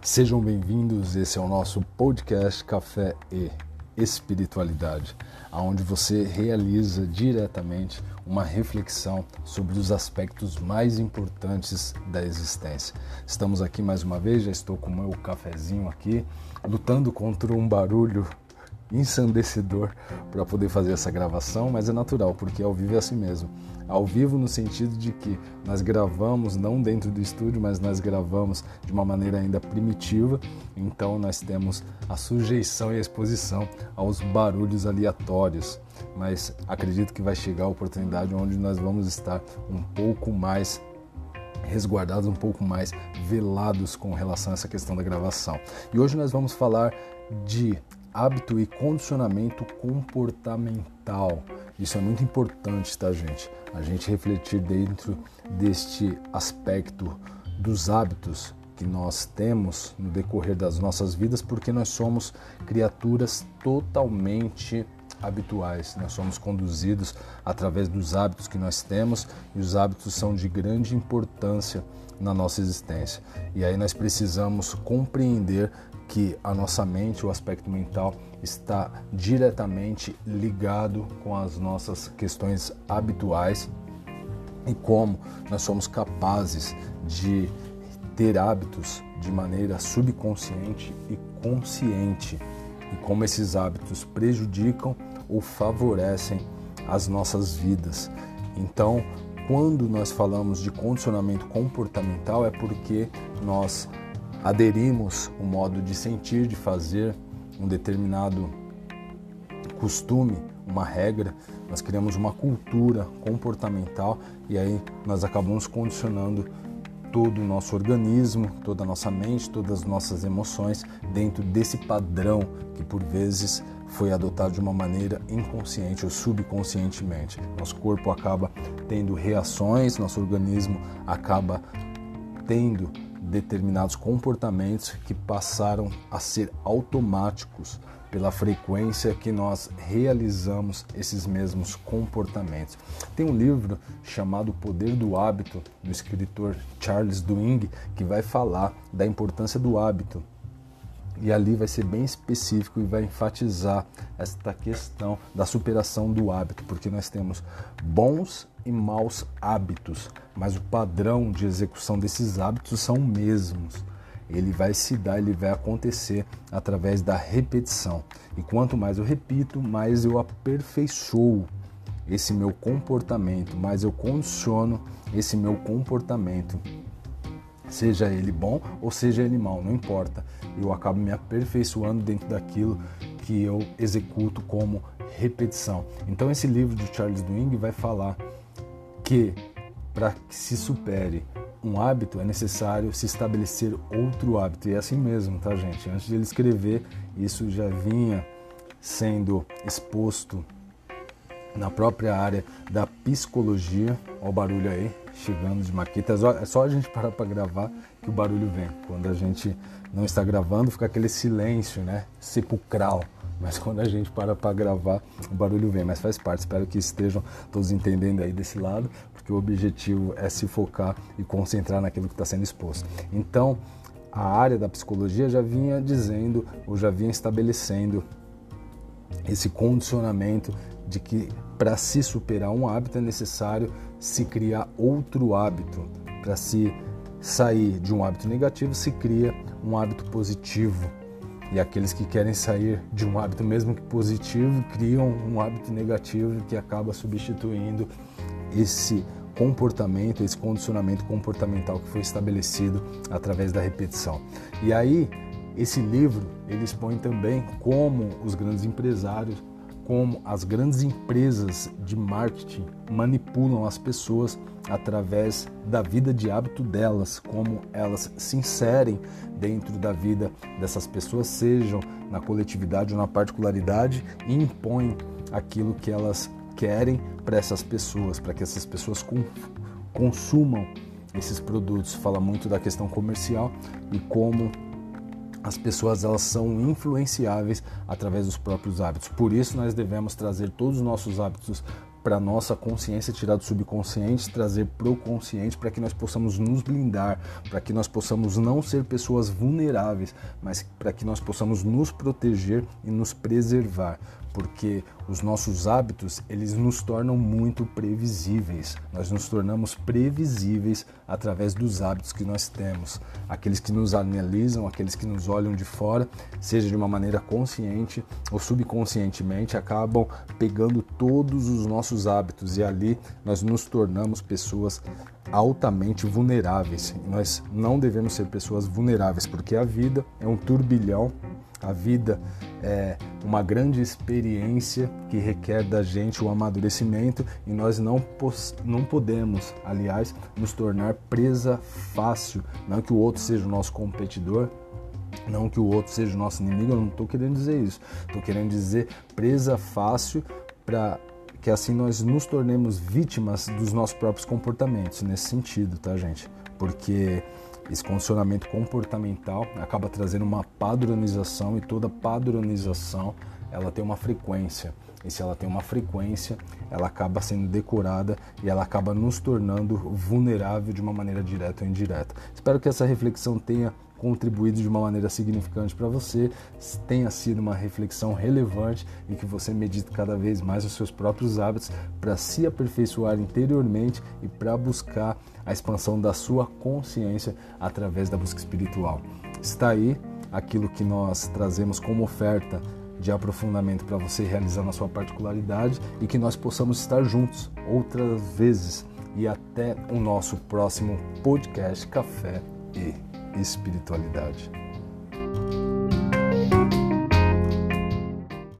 Sejam bem-vindos. Esse é o nosso podcast Café e Espiritualidade, onde você realiza diretamente uma reflexão sobre os aspectos mais importantes da existência. Estamos aqui mais uma vez, já estou com o meu cafezinho aqui, lutando contra um barulho ensandecedor para poder fazer essa gravação, mas é natural, porque ao vivo é assim mesmo. Ao vivo no sentido de que nós gravamos não dentro do estúdio, mas nós gravamos de uma maneira ainda primitiva, então nós temos a sujeição e a exposição aos barulhos aleatórios. Mas acredito que vai chegar a oportunidade onde nós vamos estar um pouco mais resguardados, um pouco mais velados com relação a essa questão da gravação. E hoje nós vamos falar de hábito e condicionamento comportamental. Isso é muito importante, tá, gente? A gente refletir dentro deste aspecto dos hábitos que nós temos no decorrer das nossas vidas, porque nós somos criaturas totalmente habituais. Nós somos conduzidos através dos hábitos que nós temos e os hábitos são de grande importância na nossa existência. E aí nós precisamos compreender que a nossa mente, o aspecto mental, está diretamente ligado com as nossas questões habituais e como nós somos capazes de ter hábitos de maneira subconsciente e consciente e como esses hábitos prejudicam ou favorecem as nossas vidas. Então, quando nós falamos de condicionamento comportamental é porque nós aderimos um modo de sentir, de fazer um determinado costume, uma regra, nós criamos uma cultura comportamental e aí nós acabamos condicionando todo o nosso organismo, toda a nossa mente, todas as nossas emoções dentro desse padrão que por vezes foi adotado de uma maneira inconsciente ou subconscientemente. Nosso corpo acaba tendo reações, nosso organismo acaba tendo determinados comportamentos que passaram a ser automáticos pela frequência que nós realizamos esses mesmos comportamentos. Tem um livro chamado O Poder do Hábito, do escritor Charles Duhigg, que vai falar da importância do hábito. E ali vai ser bem específico e vai enfatizar esta questão da superação do hábito, porque nós temos bons e maus hábitos, mas o padrão de execução desses hábitos são mesmos. Ele vai se dar, ele vai acontecer através da repetição. E quanto mais eu repito, mais eu aperfeiçoo esse meu comportamento, mais eu condiciono esse meu comportamento. Seja ele bom ou seja ele mal, não importa. Eu acabo me aperfeiçoando dentro daquilo que eu executo como repetição. Então esse livro de Charles Duhigg vai falar que para que se supere um hábito é necessário se estabelecer outro hábito. E é assim mesmo, tá, gente? Antes de ele escrever, isso já vinha sendo exposto na própria área da psicologia. Olha o barulho aí, chegando de maquetas. É só a gente parar para gravar que o barulho vem. Quando a gente não está gravando, fica aquele silêncio, né? Sepulcral. Mas quando a gente para para gravar, o barulho vem, mas faz parte. Espero que estejam todos entendendo aí desse lado, porque o objetivo é se focar e concentrar naquilo que está sendo exposto. Então, a área da psicologia já vinha dizendo, ou já vinha estabelecendo esse condicionamento de que para se superar um hábito é necessário se criar outro hábito. Para se sair de um hábito negativo, se cria um hábito positivo. E aqueles que querem sair de um hábito, mesmo que positivo, criam um hábito negativo que acaba substituindo esse comportamento, esse condicionamento comportamental que foi estabelecido através da repetição. E aí, esse livro ele expõe também como os grandes empresários, como as grandes empresas de marketing manipulam as pessoas através da vida de hábito delas, como elas se inserem dentro da vida dessas pessoas, sejam na coletividade ou na particularidade, e impõem aquilo que elas querem para essas pessoas, para que essas pessoas consumam esses produtos. Fala muito da questão comercial e como as pessoas elas são influenciáveis através dos próprios hábitos. Por isso nós devemos trazer todos os nossos hábitos para nossa consciência, tirar do subconsciente, trazer pro consciente para que nós possamos nos blindar, para que nós possamos não ser pessoas vulneráveis, mas para que nós possamos nos proteger e nos preservar porque os nossos hábitos eles nos tornam muito previsíveis. Nós nos tornamos previsíveis através dos hábitos que nós temos. Aqueles que nos analisam, aqueles que nos olham de fora, seja de uma maneira consciente ou subconscientemente, acabam pegando todos os nossos hábitos e ali nós nos tornamos pessoas altamente vulneráveis. Nós não devemos ser pessoas vulneráveis, porque a vida é um turbilhão a vida é uma grande experiência que requer da gente o amadurecimento e nós não, não podemos, aliás, nos tornar presa fácil. Não que o outro seja o nosso competidor, não que o outro seja o nosso inimigo, eu não estou querendo dizer isso. Estou querendo dizer presa fácil para que assim nós nos tornemos vítimas dos nossos próprios comportamentos, nesse sentido, tá, gente? Porque esse condicionamento comportamental acaba trazendo uma padronização e toda padronização ela tem uma frequência. E se ela tem uma frequência, ela acaba sendo decorada e ela acaba nos tornando vulnerável de uma maneira direta ou indireta. Espero que essa reflexão tenha contribuído de uma maneira significante para você, tenha sido uma reflexão relevante e que você medite cada vez mais os seus próprios hábitos para se aperfeiçoar interiormente e para buscar a expansão da sua consciência através da busca espiritual. Está aí aquilo que nós trazemos como oferta de aprofundamento para você realizar na sua particularidade e que nós possamos estar juntos outras vezes. E até o nosso próximo podcast Café e espiritualidade.